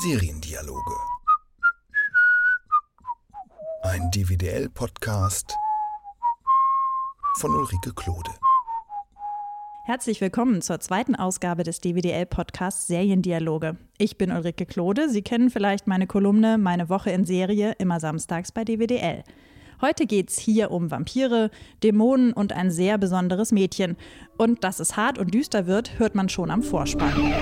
Seriendialoge. Ein DVDL-Podcast von Ulrike Klode. Herzlich willkommen zur zweiten Ausgabe des DWDL-Podcasts Seriendialoge. Ich bin Ulrike Klode. Sie kennen vielleicht meine Kolumne Meine Woche in Serie immer samstags bei DWDL. Heute geht es hier um Vampire, Dämonen und ein sehr besonderes Mädchen. Und dass es hart und düster wird, hört man schon am Vorspann.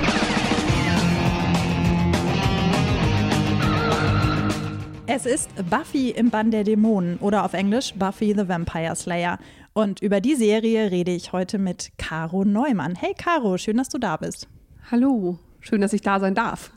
Es ist Buffy im Bann der Dämonen oder auf Englisch Buffy the Vampire Slayer. Und über die Serie rede ich heute mit Caro Neumann. Hey Caro, schön, dass du da bist. Hallo, schön, dass ich da sein darf.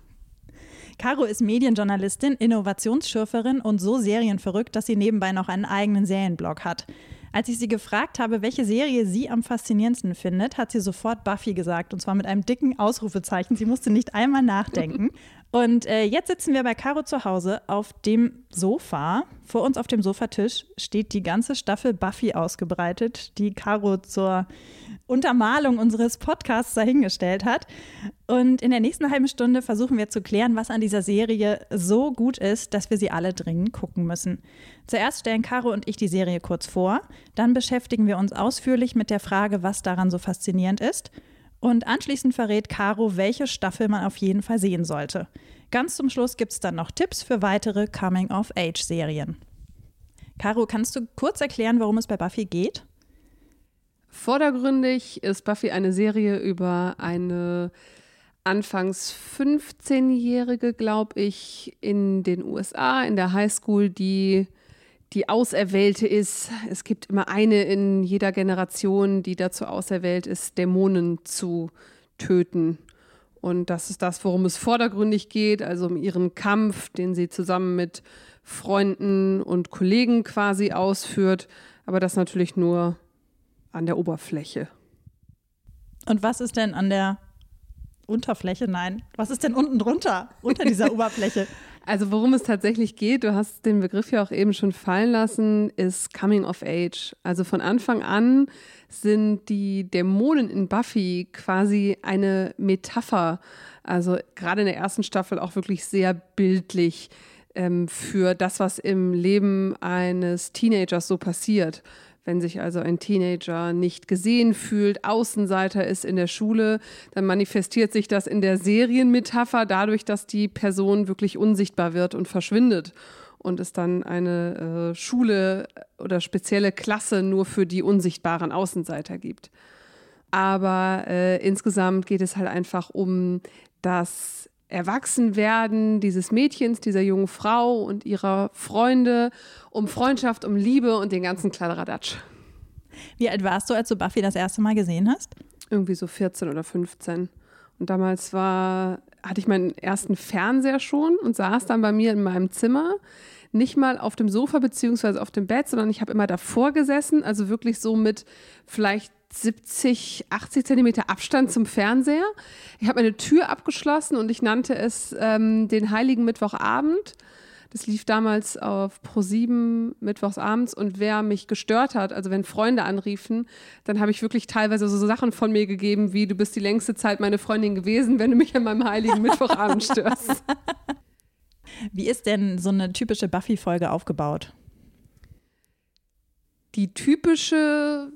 Caro ist Medienjournalistin, Innovationsschürferin und so serienverrückt, dass sie nebenbei noch einen eigenen Serienblog hat. Als ich sie gefragt habe, welche Serie sie am faszinierendsten findet, hat sie sofort Buffy gesagt und zwar mit einem dicken Ausrufezeichen. Sie musste nicht einmal nachdenken. Und äh, jetzt sitzen wir bei Caro zu Hause auf dem Sofa. Vor uns auf dem Sofatisch steht die ganze Staffel Buffy ausgebreitet, die Caro zur Untermalung unseres Podcasts dahingestellt hat. Und in der nächsten halben Stunde versuchen wir zu klären, was an dieser Serie so gut ist, dass wir sie alle dringend gucken müssen. Zuerst stellen Caro und ich die Serie kurz vor, dann beschäftigen wir uns ausführlich mit der Frage, was daran so faszinierend ist. Und anschließend verrät Caro, welche Staffel man auf jeden Fall sehen sollte. Ganz zum Schluss gibt es dann noch Tipps für weitere Coming-of-Age-Serien. Caro, kannst du kurz erklären, worum es bei Buffy geht? Vordergründig ist Buffy eine Serie über eine anfangs 15-Jährige, glaube ich, in den USA, in der Highschool, die die Auserwählte ist. Es gibt immer eine in jeder Generation, die dazu auserwählt ist, Dämonen zu töten. Und das ist das, worum es vordergründig geht, also um ihren Kampf, den sie zusammen mit Freunden und Kollegen quasi ausführt. Aber das natürlich nur an der Oberfläche. Und was ist denn an der Unterfläche? Nein. Was ist denn unten drunter, unter dieser Oberfläche? Also worum es tatsächlich geht, du hast den Begriff ja auch eben schon fallen lassen, ist Coming of Age. Also von Anfang an sind die Dämonen in Buffy quasi eine Metapher. Also gerade in der ersten Staffel auch wirklich sehr bildlich ähm, für das, was im Leben eines Teenagers so passiert. Wenn sich also ein Teenager nicht gesehen fühlt, Außenseiter ist in der Schule, dann manifestiert sich das in der Serienmetapher dadurch, dass die Person wirklich unsichtbar wird und verschwindet und es dann eine äh, Schule oder spezielle Klasse nur für die unsichtbaren Außenseiter gibt. Aber äh, insgesamt geht es halt einfach um das Erwachsenwerden dieses Mädchens, dieser jungen Frau und ihrer Freunde, um Freundschaft, um Liebe und den ganzen Kladderadatsch. Wie alt warst du, als du Buffy das erste Mal gesehen hast? Irgendwie so 14 oder 15. Und damals war, hatte ich meinen ersten Fernseher schon und saß dann bei mir in meinem Zimmer. Nicht mal auf dem Sofa beziehungsweise auf dem Bett, sondern ich habe immer davor gesessen, also wirklich so mit vielleicht 70, 80 Zentimeter Abstand zum Fernseher. Ich habe meine Tür abgeschlossen und ich nannte es ähm, den Heiligen Mittwochabend. Das lief damals auf Pro7 mittwochsabends und wer mich gestört hat, also wenn Freunde anriefen, dann habe ich wirklich teilweise so Sachen von mir gegeben, wie du bist die längste Zeit meine Freundin gewesen, wenn du mich an meinem heiligen Mittwochabend störst. Wie ist denn so eine typische Buffy-Folge aufgebaut? Die typische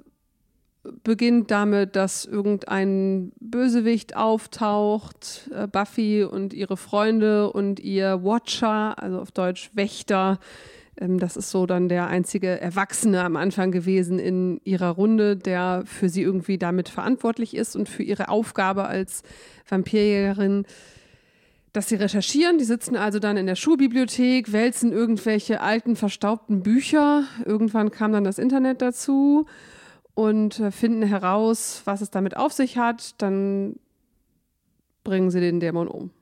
beginnt damit, dass irgendein Bösewicht auftaucht, äh, Buffy und ihre Freunde und ihr Watcher, also auf Deutsch Wächter. Ähm, das ist so dann der einzige Erwachsene am Anfang gewesen in ihrer Runde, der für sie irgendwie damit verantwortlich ist und für ihre Aufgabe als Vampirjägerin dass sie recherchieren. Die sitzen also dann in der Schulbibliothek, wälzen irgendwelche alten, verstaubten Bücher. Irgendwann kam dann das Internet dazu und äh, finden heraus, was es damit auf sich hat. Dann bringen sie den Dämon um.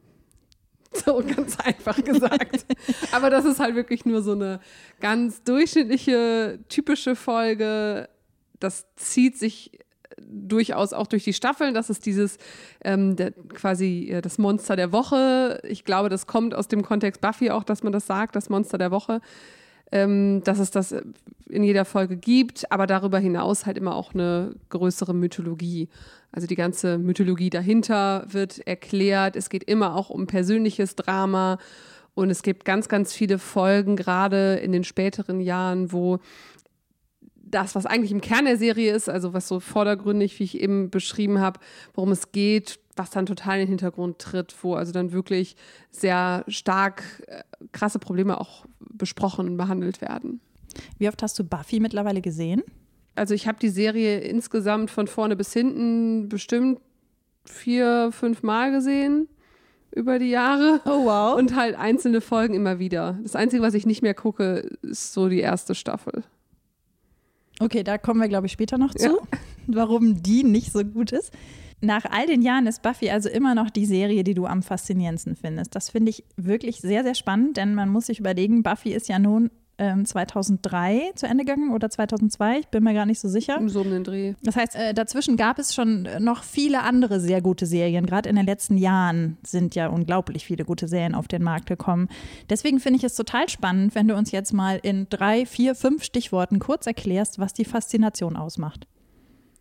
So ganz einfach gesagt. Aber das ist halt wirklich nur so eine ganz durchschnittliche, typische Folge. Das zieht sich durchaus auch durch die Staffeln. Das ist dieses ähm, der, quasi äh, das Monster der Woche. Ich glaube, das kommt aus dem Kontext Buffy auch, dass man das sagt, das Monster der Woche. Ähm, dass es das in jeder Folge gibt, aber darüber hinaus halt immer auch eine größere Mythologie. Also die ganze Mythologie dahinter wird erklärt. Es geht immer auch um persönliches Drama. Und es gibt ganz, ganz viele Folgen, gerade in den späteren Jahren, wo das, was eigentlich im Kern der Serie ist, also was so vordergründig, wie ich eben beschrieben habe, worum es geht, was dann total in den Hintergrund tritt, wo also dann wirklich sehr stark äh, krasse Probleme auch besprochen und behandelt werden. Wie oft hast du Buffy mittlerweile gesehen? Also ich habe die Serie insgesamt von vorne bis hinten bestimmt vier, fünf Mal gesehen über die Jahre. Oh wow. Und halt einzelne Folgen immer wieder. Das Einzige, was ich nicht mehr gucke, ist so die erste Staffel. Okay, da kommen wir, glaube ich, später noch zu, ja. warum die nicht so gut ist. Nach all den Jahren ist Buffy also immer noch die Serie, die du am faszinierendsten findest. Das finde ich wirklich sehr, sehr spannend, denn man muss sich überlegen, Buffy ist ja nun 2003 ähm, zu Ende gegangen oder 2002, ich bin mir gar nicht so sicher. So um den Dreh. Das heißt, äh, dazwischen gab es schon noch viele andere sehr gute Serien. Gerade in den letzten Jahren sind ja unglaublich viele gute Serien auf den Markt gekommen. Deswegen finde ich es total spannend, wenn du uns jetzt mal in drei, vier, fünf Stichworten kurz erklärst, was die Faszination ausmacht.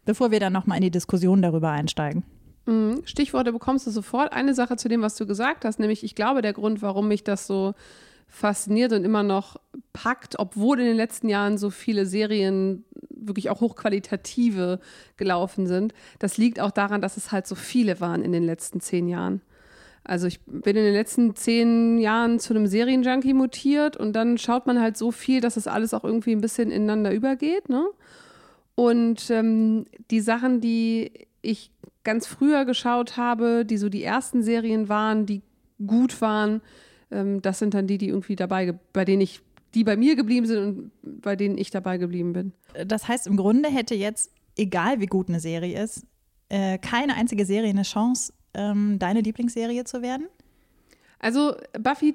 Bevor wir dann nochmal in die Diskussion darüber einsteigen. Mhm. Stichworte bekommst du sofort. Eine Sache zu dem, was du gesagt hast, nämlich ich glaube, der Grund, warum mich das so fasziniert und immer noch packt, obwohl in den letzten Jahren so viele Serien wirklich auch hochqualitative gelaufen sind. Das liegt auch daran, dass es halt so viele waren in den letzten zehn Jahren. Also ich bin in den letzten zehn Jahren zu einem Serienjunkie mutiert und dann schaut man halt so viel, dass es alles auch irgendwie ein bisschen ineinander übergeht. Ne? Und ähm, die Sachen, die ich ganz früher geschaut habe, die so die ersten Serien waren, die gut waren, ähm, das sind dann die, die irgendwie dabei, bei denen ich, die bei mir geblieben sind und bei denen ich dabei geblieben bin. Das heißt, im Grunde hätte jetzt, egal wie gut eine Serie ist, äh, keine einzige Serie eine Chance, ähm, deine Lieblingsserie zu werden? Also Buffy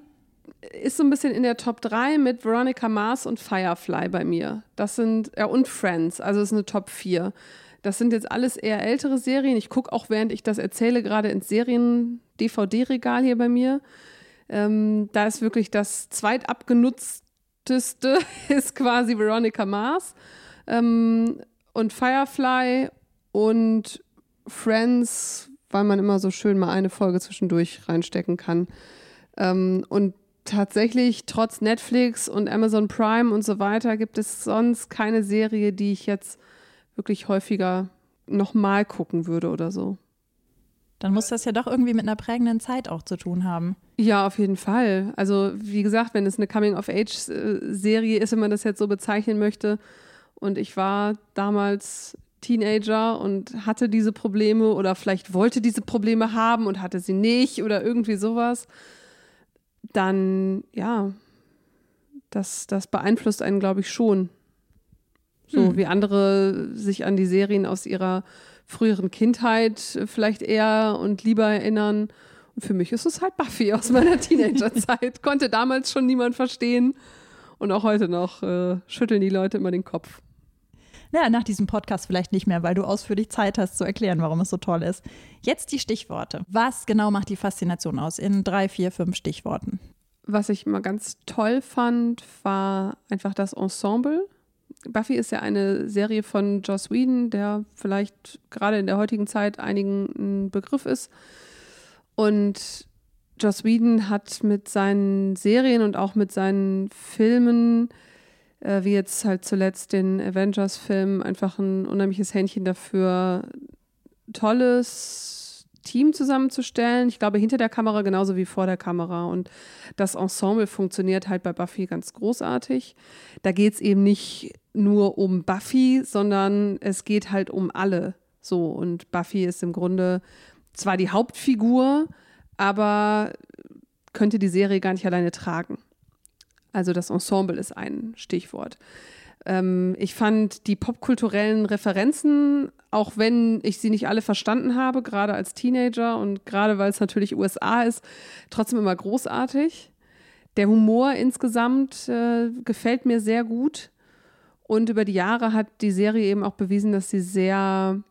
ist so ein bisschen in der Top 3 mit Veronica Mars und Firefly bei mir. Das sind, ja, und Friends, also ist eine Top 4. Das sind jetzt alles eher ältere Serien. Ich gucke auch, während ich das erzähle, gerade ins Serien-DVD-Regal hier bei mir. Ähm, da ist wirklich das zweitabgenutzteste ist quasi Veronica Mars ähm, und Firefly und Friends, weil man immer so schön mal eine Folge zwischendurch reinstecken kann. Ähm, und tatsächlich, trotz Netflix und Amazon Prime und so weiter, gibt es sonst keine Serie, die ich jetzt wirklich häufiger nochmal gucken würde oder so. Dann muss das ja doch irgendwie mit einer prägenden Zeit auch zu tun haben. Ja, auf jeden Fall. Also wie gesagt, wenn es eine Coming-of-Age-Serie ist, wenn man das jetzt so bezeichnen möchte, und ich war damals Teenager und hatte diese Probleme oder vielleicht wollte diese Probleme haben und hatte sie nicht oder irgendwie sowas, dann ja, das, das beeinflusst einen, glaube ich, schon. So hm. wie andere sich an die Serien aus ihrer früheren Kindheit vielleicht eher und lieber erinnern. Und für mich ist es halt Buffy aus meiner Teenagerzeit. Konnte damals schon niemand verstehen. Und auch heute noch äh, schütteln die Leute immer den Kopf. Ja, nach diesem Podcast vielleicht nicht mehr, weil du ausführlich Zeit hast zu erklären, warum es so toll ist. Jetzt die Stichworte. Was genau macht die Faszination aus? In drei, vier, fünf Stichworten. Was ich mal ganz toll fand, war einfach das Ensemble. Buffy ist ja eine Serie von Joss Whedon, der vielleicht gerade in der heutigen Zeit einigen ein Begriff ist. Und Joss Whedon hat mit seinen Serien und auch mit seinen Filmen, äh, wie jetzt halt zuletzt den Avengers-Film, einfach ein unheimliches Händchen dafür, tolles Team zusammenzustellen. Ich glaube, hinter der Kamera genauso wie vor der Kamera. Und das Ensemble funktioniert halt bei Buffy ganz großartig. Da geht es eben nicht nur um Buffy, sondern es geht halt um alle. So, und Buffy ist im Grunde zwar die Hauptfigur, aber könnte die Serie gar nicht alleine tragen. Also das Ensemble ist ein Stichwort. Ähm, ich fand die popkulturellen Referenzen, auch wenn ich sie nicht alle verstanden habe, gerade als Teenager und gerade weil es natürlich USA ist, trotzdem immer großartig. Der Humor insgesamt äh, gefällt mir sehr gut. Und über die Jahre hat die Serie eben auch bewiesen, dass sie sehr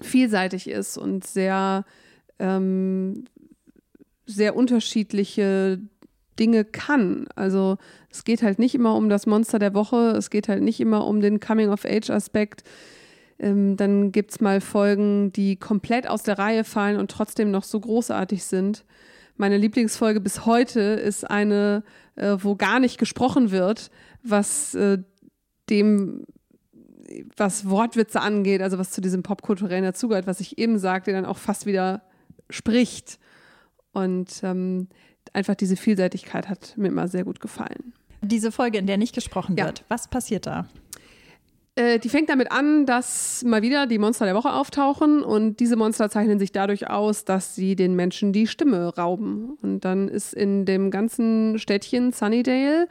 vielseitig ist und sehr, ähm, sehr unterschiedliche Dinge kann. Also es geht halt nicht immer um das Monster der Woche, es geht halt nicht immer um den Coming-of-Age-Aspekt. Ähm, dann gibt es mal Folgen, die komplett aus der Reihe fallen und trotzdem noch so großartig sind. Meine Lieblingsfolge bis heute ist eine, äh, wo gar nicht gesprochen wird, was äh, dem, was Wortwitze angeht, also was zu diesem popkulturellen dazugehört, was ich eben sagte, dann auch fast wieder spricht. Und ähm, einfach diese Vielseitigkeit hat mir immer sehr gut gefallen. Diese Folge, in der nicht gesprochen Ja. wird, was passiert da? Äh, die fängt damit an, dass mal wieder die Monster der Woche auftauchen und diese Monster zeichnen sich dadurch aus, dass sie den Menschen die Stimme rauben. Und dann ist in dem ganzen Städtchen Sunnydale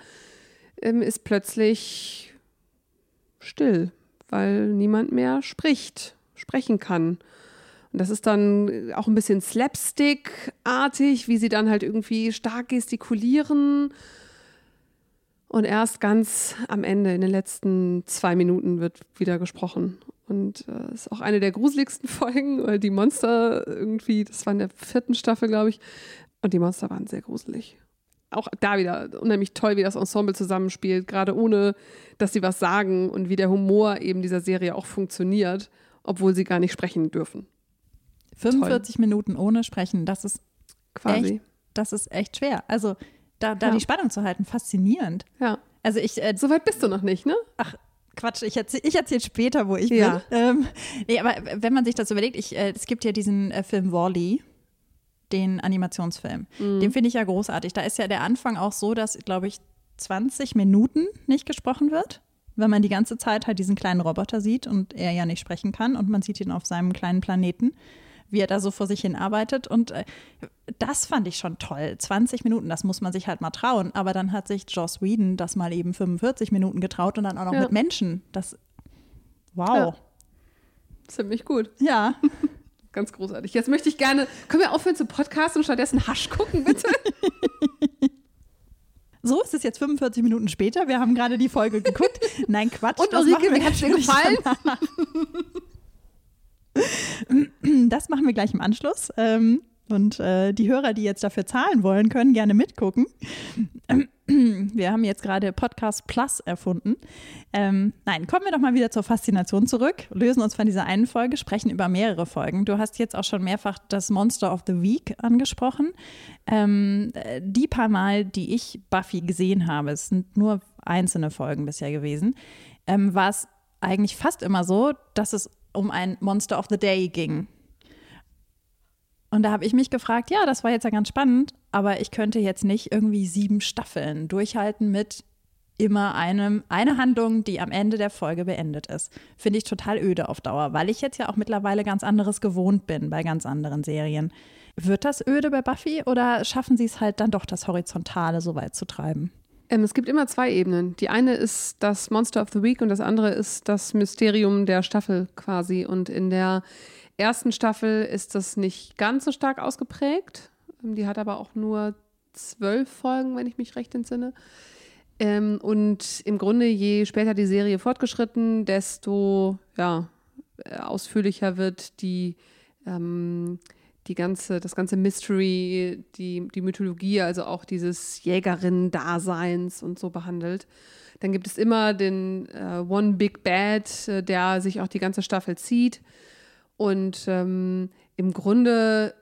ähm, ist plötzlich still, weil niemand mehr spricht, sprechen kann. Das ist dann auch ein bisschen Slapstick-artig, wie sie dann halt irgendwie stark gestikulieren. Und erst ganz am Ende, in den letzten zwei Minuten, wird wieder gesprochen. Und äh, ist auch eine der gruseligsten Folgen, weil die Monster irgendwie, das war in der vierten Staffel, glaube ich, und die Monster waren sehr gruselig. Auch da wieder unheimlich toll, wie das Ensemble zusammenspielt, gerade ohne, dass sie was sagen und wie der Humor eben dieser Serie auch funktioniert, obwohl sie gar nicht sprechen dürfen. 45 Minuten ohne Sprechen, das ist Quasi. echt, das ist echt schwer. Also da, da Ja. die Spannung zu halten, faszinierend. Ja. Also ich, äh, So weit bist du noch nicht, ne? ach Quatsch, ich erzähle ich erzähl später, wo ich Ja. bin. Ähm, nee, aber wenn man sich das überlegt, ich, äh, es gibt ja diesen äh, Film Wall-E, den Animationsfilm. Mhm. Den finde ich ja großartig. Da ist ja der Anfang auch so, dass, glaube ich, 20 Minuten nicht gesprochen wird, weil man die ganze Zeit halt diesen kleinen Roboter sieht und er ja nicht sprechen kann und man sieht ihn auf seinem kleinen Planeten, wie er da so vor sich hin arbeitet. Und äh, das fand ich schon toll. 20 Minuten, das muss man sich halt mal trauen. Aber dann hat sich Joss Whedon das mal eben 45 Minuten getraut und dann auch noch Ja. mit Menschen. Das, wow. Ja. Ziemlich gut. Ja. Ganz großartig. Jetzt möchte ich gerne, können wir aufhören zu podcasten und stattdessen Hasch gucken, bitte? So ist es jetzt 45 Minuten später. Wir haben gerade die Folge geguckt. Nein, Quatsch. Und Ulrike, wir wie hat's dir gefallen? Das machen wir gleich im Anschluss. Ähm, Und äh, die Hörer, die jetzt dafür zahlen wollen, können gerne mitgucken. Wir haben jetzt gerade Podcast Plus erfunden. Ähm, nein, kommen wir doch mal wieder zur Faszination zurück, lösen uns von dieser einen Folge, sprechen über mehrere Folgen. Du hast jetzt auch schon mehrfach das Monster of the Week angesprochen. Ähm, äh, die paar Mal, die ich Buffy gesehen habe, es sind nur einzelne Folgen bisher gewesen, ähm, war es eigentlich fast immer so, dass es um ein Monster of the Day ging. Und da habe ich mich gefragt, ja, das war jetzt ja ganz spannend, aber ich könnte jetzt nicht irgendwie sieben Staffeln durchhalten mit immer einem, eine Handlung, die am Ende der Folge beendet ist. Finde ich total öde auf Dauer, weil ich jetzt ja auch mittlerweile ganz anderes gewohnt bin bei ganz anderen Serien. Wird das öde bei Buffy oder schaffen sie es halt dann doch, das Horizontale so weit zu treiben? Ähm, es gibt immer zwei Ebenen. Die eine ist das Monster of the Week und das andere ist das Mysterium der Staffel quasi. Und in der ersten Staffel ist das nicht ganz so stark ausgeprägt. Ähm, Die hat aber auch nur zwölf Folgen, wenn ich mich recht entsinne. Ähm, und im Grunde, je später die Serie fortgeschritten, desto ja, äh, ausführlicher wird die, ähm, die ganze, das ganze Mystery, die, die Mythologie, also auch dieses Jägerinnen-Daseins und so behandelt. Dann gibt es immer den äh, One Big Bad, äh, der sich auch die ganze Staffel zieht. Und ähm, im Grunde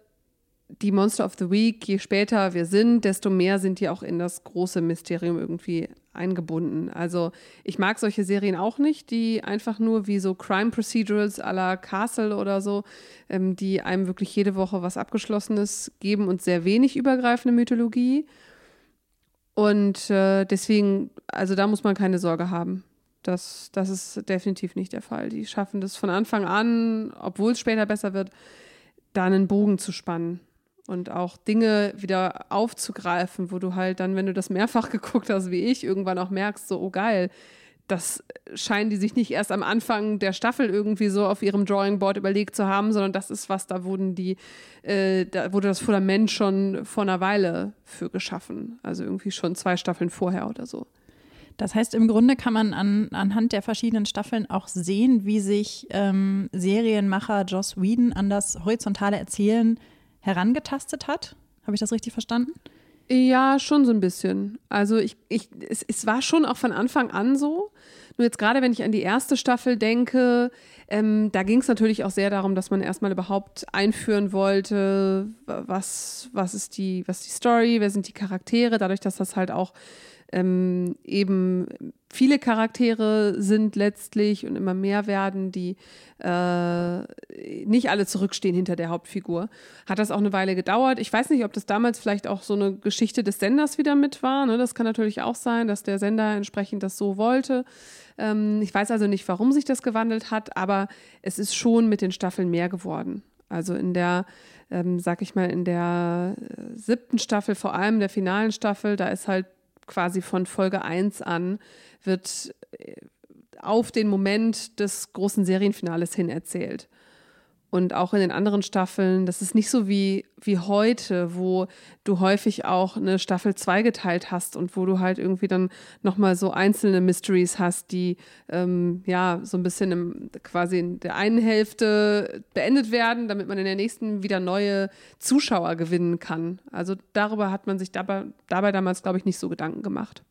die Monster of the Week, je später wir sind, desto mehr sind die auch in das große Mysterium irgendwie eingebunden. Also ich mag solche Serien auch nicht, die einfach nur wie so Crime Procedurals à la Castle oder so, ähm, die einem wirklich jede Woche was Abgeschlossenes geben und sehr wenig übergreifende Mythologie. Und äh, deswegen, also da muss man keine Sorge haben. Das, das ist definitiv nicht der Fall. Die schaffen das von Anfang an, obwohl es später besser wird, da einen Bogen zu spannen und auch Dinge wieder aufzugreifen, wo du halt dann, wenn du das mehrfach geguckt hast wie ich, irgendwann auch merkst, so, oh geil, das scheinen die sich nicht erst am Anfang der Staffel irgendwie so auf ihrem Drawing Board überlegt zu haben, sondern das ist was, da wurden die, äh, da wurde das Fundament schon vor einer Weile für geschaffen. Also irgendwie schon zwei Staffeln vorher oder so. Das heißt, im Grunde kann man an, anhand der verschiedenen Staffeln auch sehen, wie sich ähm, Serienmacher Joss Whedon an das horizontale Erzählen herangetastet hat. Habe ich das richtig verstanden? Ja, schon so ein bisschen. Also ich, ich, es, es war schon auch von Anfang an so. Nur jetzt gerade, wenn ich an die erste Staffel denke, ähm, da ging es natürlich auch sehr darum, dass man erstmal überhaupt einführen wollte, was, was ist die, was ist die Story, wer sind die Charaktere, dadurch, dass das halt auch ähm, eben viele Charaktere sind letztlich und immer mehr werden, die äh, nicht alle zurückstehen hinter der Hauptfigur. Hat das auch eine Weile gedauert. Ich weiß nicht, ob das damals vielleicht auch so eine Geschichte des Senders wieder mit war. Ne? Das kann natürlich auch sein, dass der Sender entsprechend das so wollte. Ähm, ich weiß also nicht, warum sich das gewandelt hat, aber es ist schon mit den Staffeln mehr geworden. Also in der, ähm, sag ich mal, in der äh, siebten Staffel, vor allem der finalen Staffel, da ist halt quasi von Folge 1 an, wird äh, auf den Moment des großen Serienfinales hin erzählt. Und auch in den anderen Staffeln, das ist nicht so wie, wie heute, wo du häufig auch eine Staffel zweigeteilt hast und wo du halt irgendwie dann nochmal so einzelne Mysteries hast, die ähm, ja so ein bisschen im, quasi in der einen Hälfte beendet werden, damit man in der nächsten wieder neue Zuschauer gewinnen kann. Also darüber hat man sich dabei, dabei damals, glaube ich, nicht so Gedanken gemacht.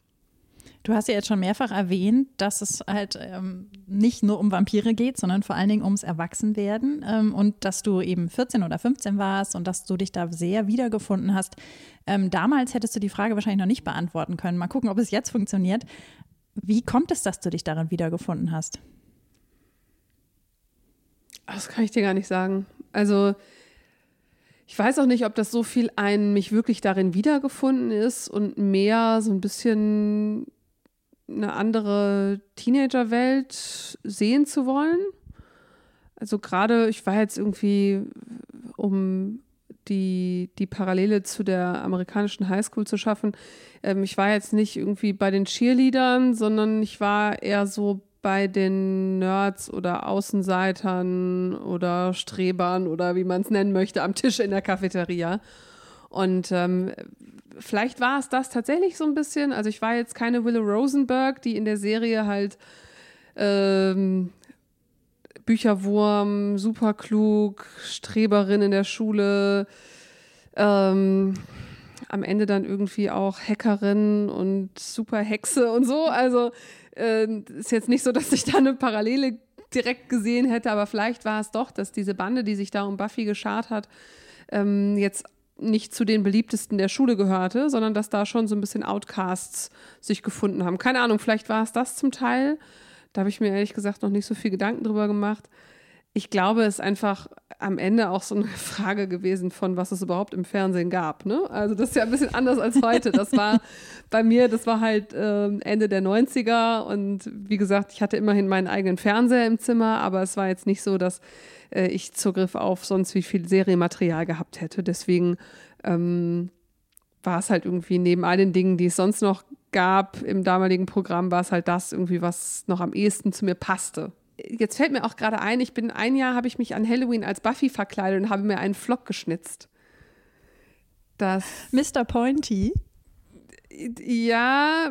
Du hast ja jetzt schon mehrfach erwähnt, dass es halt ähm, nicht nur um Vampire geht, sondern vor allen Dingen ums Erwachsenwerden ähm, und dass du eben 14 oder 15 warst und dass du dich da sehr wiedergefunden hast. Ähm, damals hättest du die Frage wahrscheinlich noch nicht beantworten können. Mal gucken, ob es jetzt funktioniert. Wie kommt es, dass du dich darin wiedergefunden hast? Das kann ich dir gar nicht sagen. Also ich weiß auch nicht, ob das so viel ein mich wirklich darin wiedergefunden ist und mehr so ein bisschen eine andere Teenagerwelt sehen zu wollen. Also gerade, ich war jetzt irgendwie, um die, die Parallele zu der amerikanischen Highschool zu schaffen, ähm, ich war jetzt nicht irgendwie bei den Cheerleadern, sondern ich war eher so bei den Nerds oder Außenseitern oder Strebern oder wie man es nennen möchte, am Tisch in der Cafeteria. Und ähm, vielleicht war es das tatsächlich so ein bisschen. Also ich war jetzt keine Willow Rosenberg, die in der Serie halt ähm, Bücherwurm, superklug, Streberin in der Schule, ähm, am Ende dann irgendwie auch Hackerin und Superhexe und so. Also äh, ist jetzt nicht so, dass ich da eine Parallele direkt gesehen hätte, aber vielleicht war es doch, dass diese Bande, die sich da um Buffy geschart hat, ähm, jetzt nicht zu den beliebtesten der Schule gehörte, sondern dass da schon so ein bisschen Outcasts sich gefunden haben. Keine Ahnung, vielleicht war es das zum Teil. Da habe ich mir ehrlich gesagt noch nicht so viel Gedanken drüber gemacht. Ich glaube, es ist einfach am Ende auch so eine Frage gewesen von, was es überhaupt im Fernsehen gab. Ne? Also das ist ja ein bisschen anders als heute. Das war bei mir, das war halt äh, Ende der 90er und wie gesagt, ich hatte immerhin meinen eigenen Fernseher im Zimmer, aber es war jetzt nicht so, dass äh, ich Zugriff auf sonst wie viel Serienmaterial gehabt hätte. Deswegen ähm, war es halt irgendwie neben all den Dingen, die es sonst noch gab im damaligen Programm, war es halt das irgendwie, was noch am ehesten zu mir passte. Jetzt fällt mir auch gerade ein, ich bin ein Jahr, habe ich mich an Halloween als Buffy verkleidet und habe mir einen Flock geschnitzt. Das Mr. Pointy. Ja,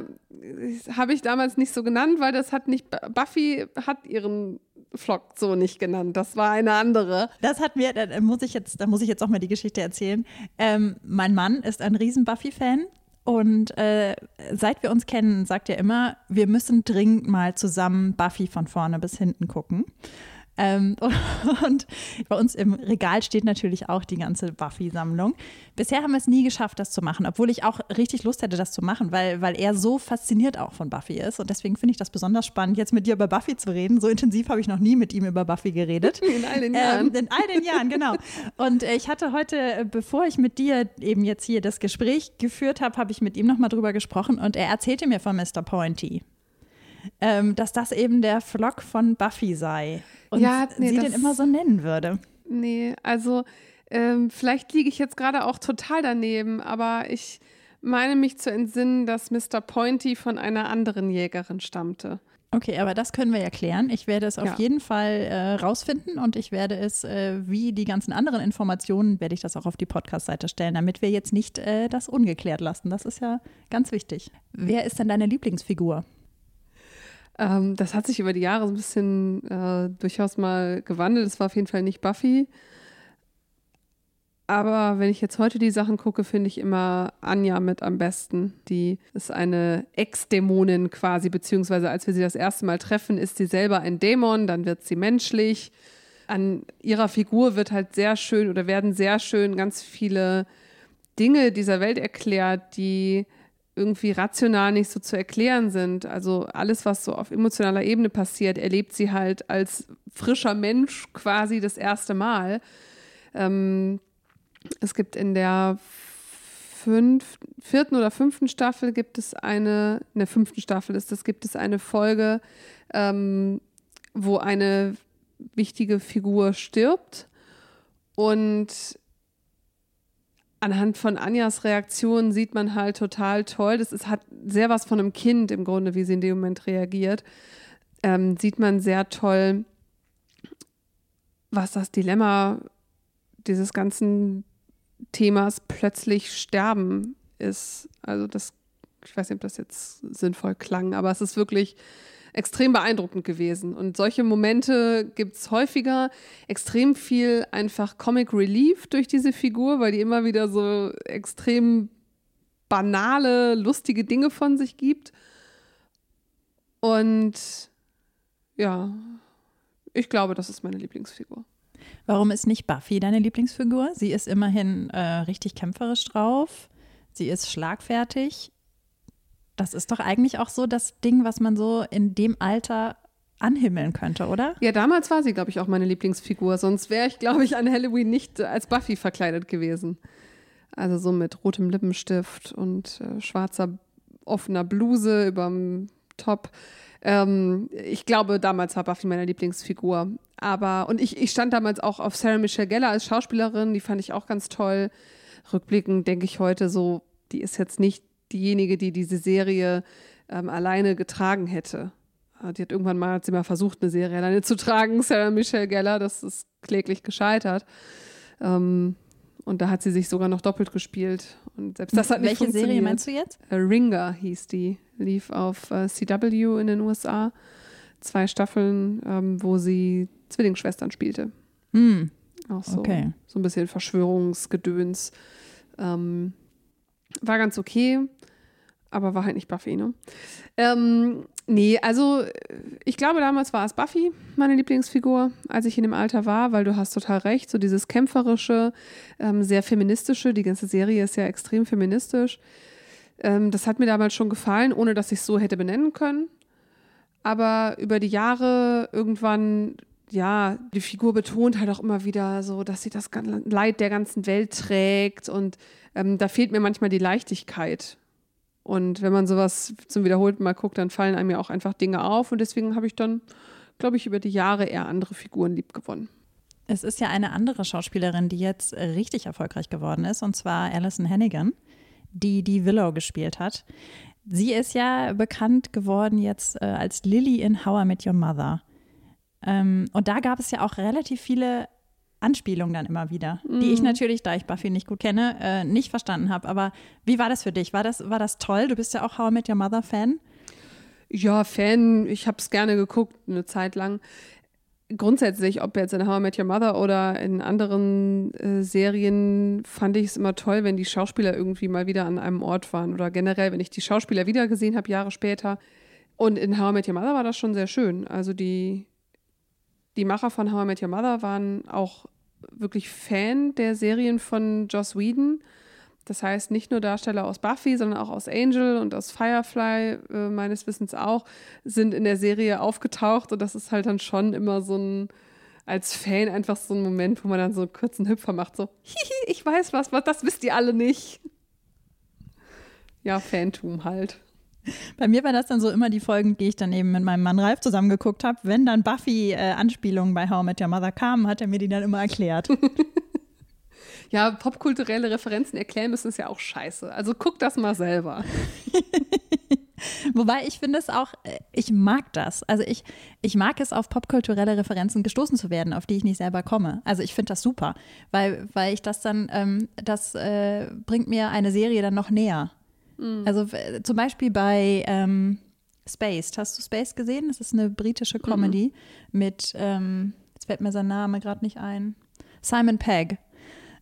habe ich damals nicht so genannt, weil das hat nicht Buffy hat ihren Flock so nicht genannt. Das war eine andere. Das hat mir, da muss ich jetzt, da muss ich jetzt auch mal die Geschichte erzählen. Ähm, mein Mann ist ein riesen Buffy-Fan. Und äh, seit wir uns kennen, sagt er immer, wir müssen dringend mal zusammen Buffy von vorne bis hinten gucken. Ähm, und bei uns im Regal steht natürlich auch die ganze Buffy-Sammlung. Bisher haben wir es nie geschafft, das zu machen, obwohl ich auch richtig Lust hätte, das zu machen, weil, weil er so fasziniert auch von Buffy ist. Und deswegen finde ich das besonders spannend, jetzt mit dir über Buffy zu reden. So intensiv habe ich noch nie mit ihm über Buffy geredet. In all den Jahren. Ähm, in all den Jahren, genau. Und äh, ich hatte heute, äh, bevor ich mit dir eben jetzt hier das Gespräch geführt habe, habe ich mit ihm nochmal drüber gesprochen und er erzählte mir von Mr. Pointy ähm, dass das eben der Flock von Buffy sei und ja, nee, sie den immer so nennen würde. Nee, also ähm, vielleicht liege ich jetzt gerade auch total daneben, aber ich meine mich zu entsinnen, dass Mr. Pointy von einer anderen Jägerin stammte. Okay, aber das können wir ja klären. Ich werde es auf ja. jeden Fall äh, rausfinden und ich werde es, äh, wie die ganzen anderen Informationen, werde ich das auch auf die Podcast-Seite stellen, damit wir jetzt nicht äh, das ungeklärt lassen. Das ist ja ganz wichtig. Wer ist denn deine Lieblingsfigur? Ähm, das hat sich über die Jahre so ein bisschen äh, durchaus mal gewandelt. Es war auf jeden Fall nicht Buffy. Aber wenn ich jetzt heute die Sachen gucke, finde ich immer Anja mit am besten. Die ist eine Ex-Dämonin quasi, beziehungsweise als wir sie das erste Mal treffen, ist sie selber ein Dämon, dann wird sie menschlich. An ihrer Figur wird halt sehr schön oder werden sehr schön ganz viele Dinge dieser Welt erklärt, die irgendwie rational nicht so zu erklären sind. Also alles, was so auf emotionaler Ebene passiert, erlebt sie halt als frischer Mensch quasi das erste Mal. Ähm, es gibt in der fünf, vierten oder fünften Staffel gibt es eine, in der fünften Staffel ist das, gibt es eine Folge, ähm, wo eine wichtige Figur stirbt und anhand von Anjas Reaktion sieht man halt total toll, das ist, hat sehr was von einem Kind im Grunde, wie sie in dem Moment reagiert, ähm, sieht man sehr toll, was das Dilemma dieses ganzen Themas plötzlich Sterben ist. Also das, ich weiß nicht, ob das jetzt sinnvoll klang, aber es ist wirklich extrem beeindruckend gewesen. Und solche Momente gibt es häufiger. Extrem viel einfach Comic Relief durch diese Figur, weil die immer wieder so extrem banale, lustige Dinge von sich gibt. Und ja, ich glaube, das ist meine Lieblingsfigur. Warum ist nicht Buffy deine Lieblingsfigur? Sie ist immerhin äh, richtig kämpferisch drauf. Sie ist schlagfertig. Das ist doch eigentlich auch so das Ding, was man so in dem Alter anhimmeln könnte, oder? Ja, damals war sie, glaube ich, auch meine Lieblingsfigur. Sonst wäre ich, glaube ich, an Halloween nicht als Buffy verkleidet gewesen. Also so mit rotem Lippenstift und äh, schwarzer offener Bluse überm Top. Ähm, ich glaube, damals war Buffy meine Lieblingsfigur. Aber, und ich, ich stand damals auch auf Sarah Michelle Geller als Schauspielerin, die fand ich auch ganz toll. Rückblickend denke ich heute so, die ist jetzt nicht diejenige, die diese Serie ähm, alleine getragen hätte. Äh, die hat irgendwann mal, hat sie mal versucht, eine Serie alleine zu tragen, Sarah Michelle Geller, das ist kläglich gescheitert. Ähm, und da hat sie sich sogar noch doppelt gespielt. Und selbst das hat nicht Welche Serie meinst du jetzt? Äh, Ringer hieß die, lief auf äh, CW in den USA. Zwei Staffeln, ähm, wo sie Zwillingsschwestern spielte. Mm. Auch so, Okay. so ein bisschen Verschwörungsgedöns. Ähm, war ganz okay, aber war halt nicht Buffy, ne? Ähm, nee, also ich glaube, damals war es Buffy, meine Lieblingsfigur, als ich in dem Alter war, weil du hast total recht, so dieses kämpferische, ähm, sehr feministische, die ganze Serie ist ja extrem feministisch. Ähm, das hat mir damals schon gefallen, ohne dass ich es so hätte benennen können. Aber über die Jahre irgendwann, ja, die Figur betont halt auch immer wieder so, dass sie das Leid der ganzen Welt trägt und ähm, da fehlt mir manchmal die Leichtigkeit. Und wenn man sowas zum wiederholten Mal guckt, dann fallen einem ja auch einfach Dinge auf und deswegen habe ich dann, glaube ich, über die Jahre eher andere Figuren lieb gewonnen. Es ist ja eine andere Schauspielerin, die jetzt richtig erfolgreich geworden ist, und zwar Alison Hannigan, die die Willow gespielt hat. Sie ist ja bekannt geworden jetzt äh, als Lily in How I Met Your Mother. Ähm, und da gab es ja auch relativ viele Anspielungen dann immer wieder, die ich natürlich, da ich Buffy nicht gut kenne, äh, nicht verstanden habe. Aber wie war das für dich? War das, war das toll? Du bist ja auch How I Met Your Mother Fan. Ja, Fan, ich habe es gerne geguckt, eine Zeit lang. Grundsätzlich, ob jetzt in How I Met Your Mother oder in anderen äh, Serien, fand ich es immer toll, wenn die Schauspieler irgendwie mal wieder an einem Ort waren. Oder generell, wenn ich die Schauspieler wiedergesehen habe, Jahre später. Und in How I Met Your Mother war das schon sehr schön. Also die, die Macher von How I Met Your Mother waren auch wirklich Fan der Serien von Joss Whedon. Das heißt, nicht nur Darsteller aus Buffy, sondern auch aus Angel und aus Firefly, äh, meines Wissens auch, sind in der Serie aufgetaucht. Und das ist halt dann schon immer so ein, als Fan einfach so ein Moment, wo man dann so einen kurzen Hüpfer macht, so, hihi, ich weiß was, was, das wisst ihr alle nicht. Ja, Fantum halt. Bei mir war das dann so immer die Folgen, die ich dann eben mit meinem Mann Ralf zusammen geguckt habe. Wenn dann Buffy äh, Anspielungen bei How I Met Your Mother kamen, hat er mir die dann immer erklärt. Ja, popkulturelle Referenzen erklären müssen ist ja auch scheiße. Also guck das mal selber. Wobei ich finde es auch, äh, ich mag das. Also ich, ich mag es, auf popkulturelle Referenzen gestoßen zu werden, auf die ich nicht selber komme. Also ich finde das super, weil, weil ich das dann, ähm, das äh, bringt mir eine Serie dann noch näher. Also äh, zum Beispiel bei ähm, Spaced. Hast du Spaced gesehen? Das ist eine britische Comedy mit, ähm, jetzt fällt mir sein Name gerade nicht ein, Simon Pegg.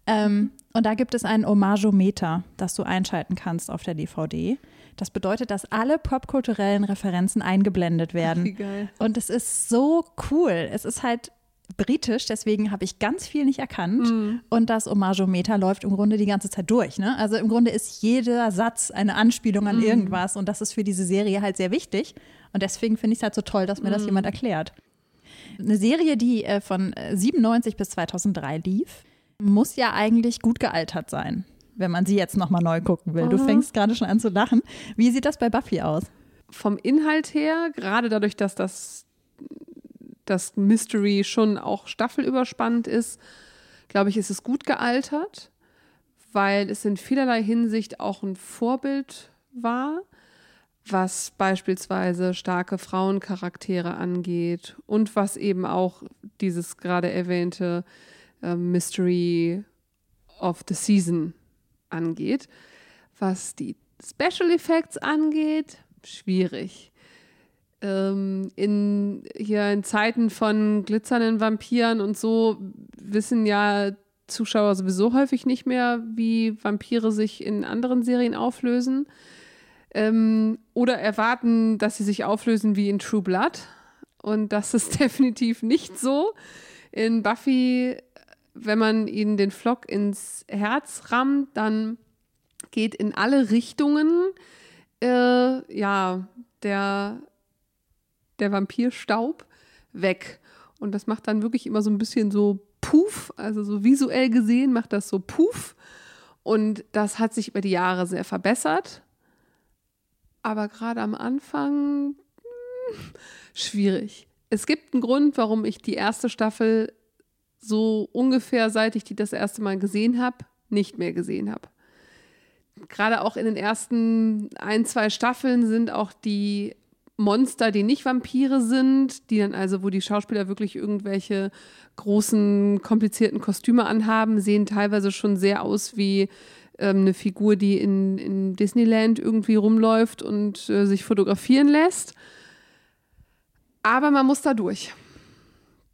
Ähm, und da gibt es ein Hommageometer, das du einschalten kannst auf der DVD. Das bedeutet, dass alle popkulturellen Referenzen eingeblendet werden. Wie geil. Und es ist so cool. Es ist halt britisch, deswegen habe ich ganz viel nicht erkannt. Mhm. Und das Hommageometer läuft im Grunde die ganze Zeit durch. Ne? Also im Grunde ist jeder Satz eine Anspielung Mhm. an irgendwas und das ist für diese Serie halt sehr wichtig. Und deswegen finde ich es halt so toll, dass mir Mhm. das jemand erklärt. Eine Serie, die äh, von äh, 97 bis 2003 lief, muss ja eigentlich gut gealtert sein, wenn man sie jetzt nochmal neu gucken will. Du Mhm. fängst gerade schon an zu lachen. Wie sieht das bei Buffy aus? Vom Inhalt her, gerade dadurch, dass das, das Mystery schon auch staffelüberspannend ist, glaube ich, ist es gut gealtert, weil es in vielerlei Hinsicht auch ein Vorbild war, was beispielsweise starke Frauencharaktere angeht und was eben auch dieses gerade erwähnte äh, Mystery of the Season angeht. Was die Special Effects angeht, schwierig. Ähm, in, hier in Zeiten von glitzernden Vampiren und so wissen ja Zuschauer sowieso häufig nicht mehr, wie Vampire sich in anderen Serien auflösen. Ähm, oder erwarten, dass sie sich auflösen wie in True Blood. Und das ist definitiv nicht so. In Buffy, wenn man ihnen den Flock ins Herz rammt, dann geht in alle Richtungen äh, ja der, der Vampirstaub weg. Und das macht dann wirklich immer so ein bisschen so Puff, also so visuell gesehen macht das so Puff. Und das hat sich über die Jahre sehr verbessert. Aber gerade am Anfang hm, schwierig. Es gibt einen Grund, warum ich die erste Staffel so ungefähr, seit ich die das erste Mal gesehen habe, nicht mehr gesehen habe. Gerade auch in den ersten ein, zwei Staffeln sind auch die Monster, die nicht Vampire sind, die dann also, wo die Schauspieler wirklich irgendwelche großen, komplizierten Kostüme anhaben, sehen teilweise schon sehr aus wie ähm, eine Figur, die in, in Disneyland irgendwie rumläuft und äh, sich fotografieren lässt. Aber man muss da durch.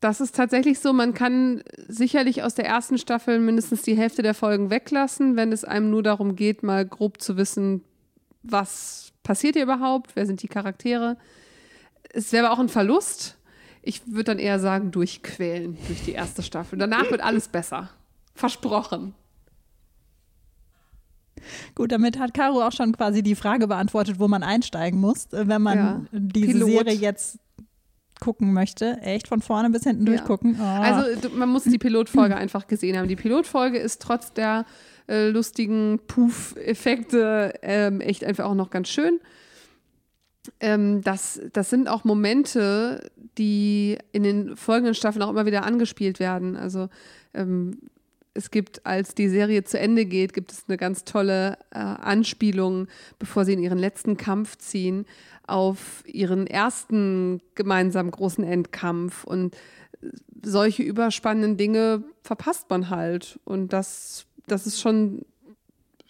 Das ist tatsächlich so, man kann sicherlich aus der ersten Staffel mindestens die Hälfte der Folgen weglassen, wenn es einem nur darum geht, mal grob zu wissen, was passiert hier überhaupt, wer sind die Charaktere. Es wäre aber auch ein Verlust. Ich würde dann eher sagen, durchquälen durch die erste Staffel. Danach wird alles besser. Versprochen. Gut, damit hat Caro auch schon quasi die Frage beantwortet, wo man einsteigen muss, äh, wenn man Ja. diese Pilot. Serie jetzt gucken möchte. Echt von vorne bis hinten Ja. durchgucken. Oh. Also man muss die Pilotfolge einfach gesehen haben. Die Pilotfolge ist trotz der äh, lustigen Puff-Effekte ähm, echt einfach auch noch ganz schön. Ähm, das, das sind auch Momente, die in den folgenden Staffeln auch immer wieder angespielt werden. Also ähm, es gibt, als die Serie zu Ende geht, gibt es eine ganz tolle äh, Anspielung, bevor sie in ihren letzten Kampf ziehen, auf ihren ersten gemeinsamen großen Endkampf. Und solche überspannenden Dinge verpasst man halt. Und das, das ist schon,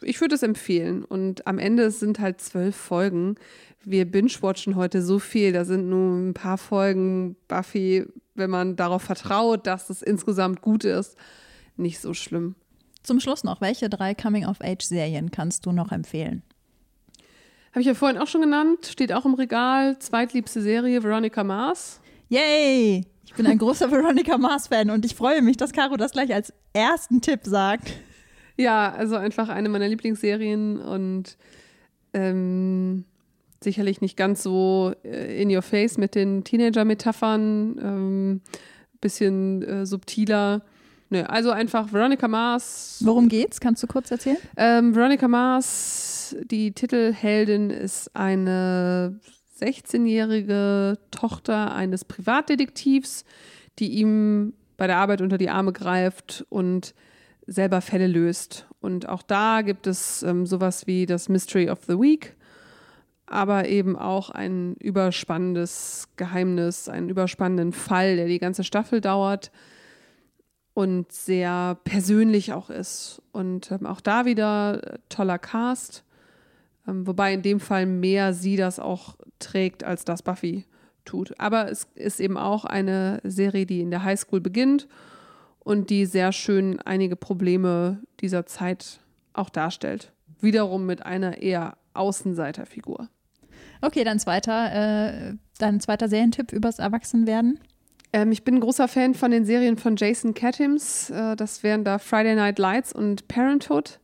ich würde es empfehlen. Und am Ende es sind halt zwölf Folgen. Wir binge-watchen heute so viel. Da sind nur ein paar Folgen Buffy, wenn man darauf vertraut, dass es insgesamt gut ist, nicht so schlimm. Zum Schluss noch, welche drei Coming-of-Age-Serien kannst du noch empfehlen? Habe ich ja vorhin auch schon genannt, steht auch im Regal, zweitliebste Serie Veronica Mars. Yay! Ich bin ein großer Veronica Mars-Fan und ich freue mich, dass Caro das gleich als ersten Tipp sagt. Ja, also einfach eine meiner Lieblingsserien und ähm, sicherlich nicht ganz so äh, in your face mit den Teenager-Metaphern, ähm, bisschen äh, subtiler. Nö, also einfach Veronica Mars. Worum geht's? Kannst du kurz erzählen? Ähm, Veronica Mars, die Titelheldin, ist eine 16-jährige Tochter eines Privatdetektivs, die ihm bei der Arbeit unter die Arme greift und selber Fälle löst. Und auch da gibt es ähm, sowas wie das Mystery of the Week, aber eben auch ein überspannendes Geheimnis, einen überspannenden Fall, der die ganze Staffel dauert und sehr persönlich auch ist. Und ähm, auch da wieder äh, toller Cast, ähm, wobei in dem Fall mehr sie das auch trägt, als das Buffy tut. Aber es ist eben auch eine Serie, die in der Highschool beginnt und die sehr schön einige Probleme dieser Zeit auch darstellt. Wiederum mit einer eher Außenseiterfigur. Okay, dann zweiter, äh, dann zweiter Serientipp übers Erwachsenwerden. Ähm, ich bin ein großer Fan von den Serien von Jason Katims. Äh, das wären da Friday Night Lights und Parenthood.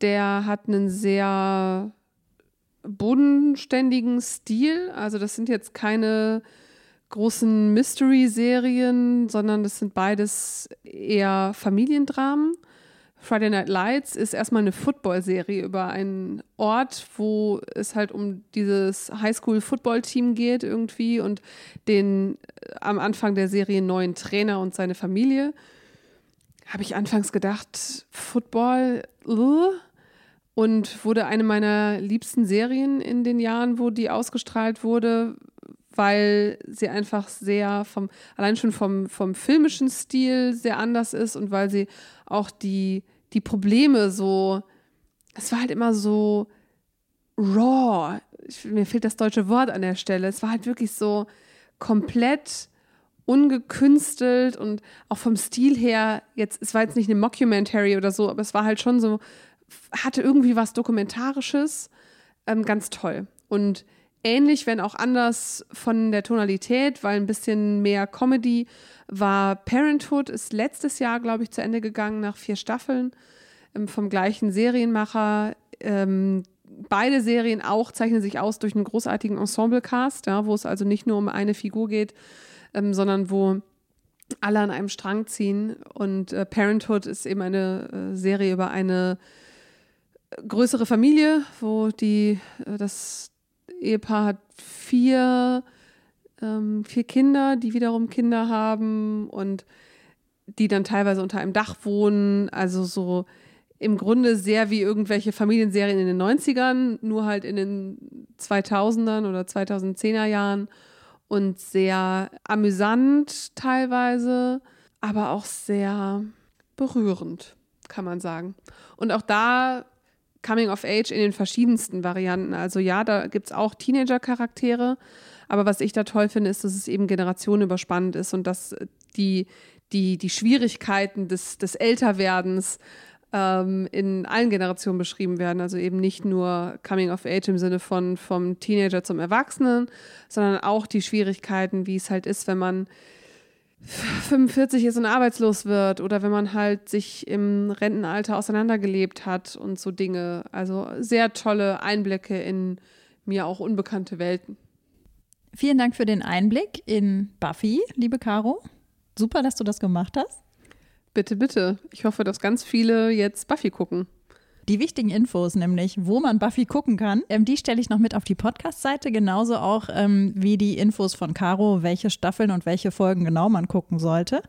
Der hat einen sehr bodenständigen Stil. Also das sind jetzt keine großen Mystery-Serien, sondern das sind beides eher Familiendramen. Friday Night Lights ist erstmal eine Football-Serie über einen Ort, wo es halt um dieses Highschool-Football-Team geht irgendwie und den äh, am Anfang der Serie neuen Trainer und seine Familie. Habe ich anfangs gedacht, Football, uh, und wurde eine meiner liebsten Serien in den Jahren, wo die ausgestrahlt wurde, weil sie einfach sehr vom, allein schon vom, vom filmischen Stil sehr anders ist und weil sie auch die, die Probleme so, es war halt immer so raw. Ich, mir fehlt das deutsche Wort an der Stelle. Es war halt wirklich so komplett ungekünstelt und auch vom Stil her, jetzt, es war jetzt nicht eine Mockumentary oder so, aber es war halt schon so, hatte irgendwie was Dokumentarisches, ähm, ganz toll. Und ähnlich, wenn auch anders von der Tonalität, weil ein bisschen mehr Comedy war Parenthood, ist letztes Jahr, glaube ich, zu Ende gegangen nach vier Staffeln ähm, vom gleichen Serienmacher. Ähm, beide Serien auch zeichnen sich aus durch einen großartigen Ensemble-Cast, ja, wo es also nicht nur um eine Figur geht, ähm, sondern wo alle an einem Strang ziehen. Und äh, Parenthood ist eben eine äh, Serie über eine größere Familie, wo die, äh, das Ehepaar hat vier, ähm, vier Kinder, die wiederum Kinder haben und die dann teilweise unter einem Dach wohnen. Also so im Grunde sehr wie irgendwelche Familienserien in den 90ern, nur halt in den 2000ern oder 2010er Jahren und sehr amüsant teilweise, aber auch sehr berührend, kann man sagen. Und auch da Coming of Age in den verschiedensten Varianten. Also ja, da gibt es auch Teenager-Charaktere, aber was ich da toll finde, ist, dass es eben generationenüberspannend ist und dass die, die, die Schwierigkeiten des, des Älterwerdens ähm, in allen Generationen beschrieben werden. Also eben nicht nur Coming of Age im Sinne von vom Teenager zum Erwachsenen, sondern auch die Schwierigkeiten, wie es halt ist, wenn man 45 ist und arbeitslos wird oder wenn man halt sich im Rentenalter auseinandergelebt hat und so Dinge. Also sehr tolle Einblicke in mir auch unbekannte Welten. Vielen Dank für den Einblick in Buffy, liebe Caro. Super, dass du das gemacht hast. Bitte, bitte. Ich hoffe, dass ganz viele jetzt Buffy gucken. Die wichtigen Infos, nämlich wo man Buffy gucken kann, ähm, die stelle ich noch mit auf die Podcast-Seite, genauso auch ähm, wie die Infos von Caro, welche Staffeln und welche Folgen genau man gucken sollte.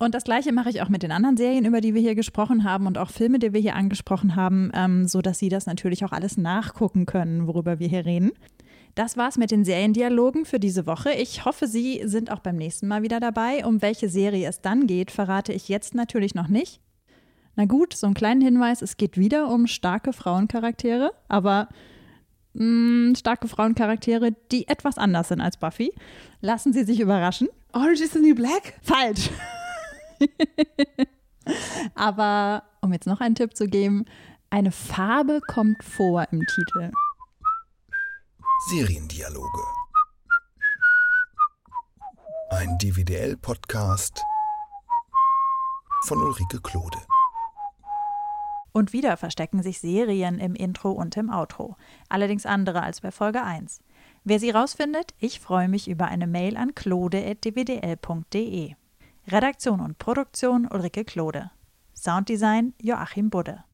Und das gleiche mache ich auch mit den anderen Serien, über die wir hier gesprochen haben und auch Filme, die wir hier angesprochen haben, ähm, sodass Sie das natürlich auch alles nachgucken können, worüber wir hier reden. Das war's mit den Seriendialogen für diese Woche. Ich hoffe, Sie sind auch beim nächsten Mal wieder dabei. Um welche Serie es dann geht, verrate ich jetzt natürlich noch nicht. Na gut, so einen kleinen Hinweis, es geht wieder um starke Frauencharaktere, aber mh, mm, starke Frauencharaktere, die etwas anders sind als Buffy. Lassen Sie sich überraschen. Orange is the New Black? Falsch. aber um jetzt noch einen Tipp zu geben, eine Farbe kommt vor im Titel. Seriendialoge. Ein DVDL-Podcast von Ulrike Klode. Und wieder verstecken sich Serien im Intro und im Outro, allerdings andere als bei Folge 1. Wer sie rausfindet, ich freue mich über eine Mail an klode.dwdl.de. Redaktion und Produktion Ulrike Klode. Sounddesign Joachim Budde.